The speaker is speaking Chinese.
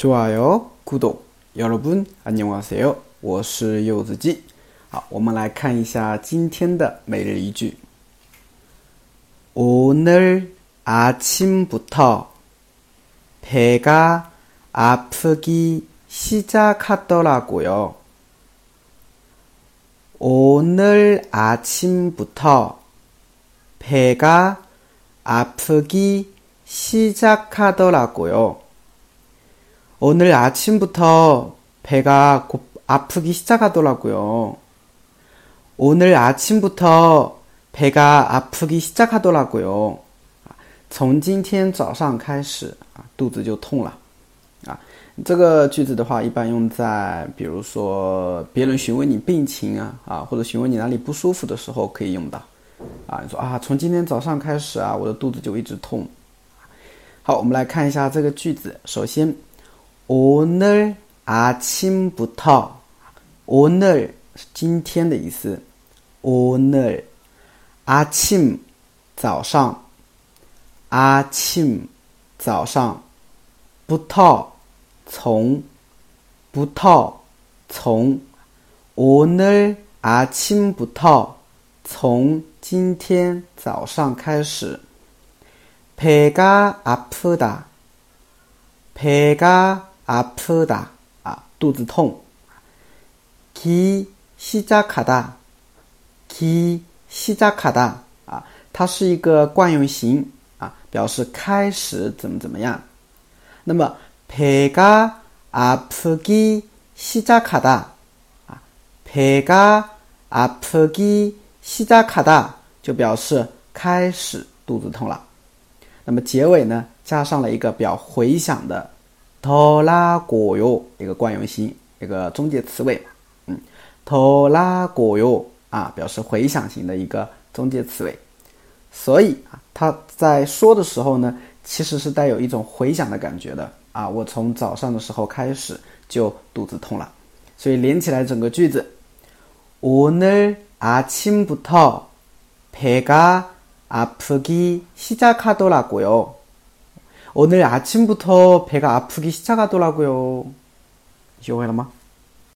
좋아요구독여러분안녕하세요我是柚子鸡。好，我们来看一下今天的每日一句。오늘아침부터배가아프기시작하더라고요 오늘아침부터배가아프기시작하더라고요 오늘 아침부터 배가 고, 아프기 시작하더라고요. 오늘 아침부터 배가 아프기 시작하더라고요. 从今天早上开始啊，肚子就痛了啊。这个句子的话，一般用在比如说别人询问你病情啊，啊，或者询问你哪里不舒服的时候可以用到啊。你说啊，从今天早上开始啊，我的肚子就一直痛。 오늘 아침부터 오늘 今天的意思 오늘 아침 早上 아침 早上부터 从부터 从 오늘 아침부터 从今天早上开始 배가 아프다 배가 아프다 아, 肚子痛. 기 시작하다. 기 시작하다. 아, 它是一个惯用型啊，表示开始怎么怎么样。那么 배가 아프기 시작하다. 아, 배가 아프기 시작하다 就表示开始肚子痛了。那么结尾呢，加上了一个表回响的 拖拉果哟，一个惯用型，一个中介词尾，嗯，拖拉果哟啊，表示回响型的一个中介词尾。所以啊，他在说的时候呢，其实是带有一种回响的感觉的啊。我从早上的时候开始就肚子痛了，所以连起来整个句子：오늘아침부터배가아프기시작하더라고 요。 오늘 아침부터 배가 아프기 시작하더라고요. 요해라마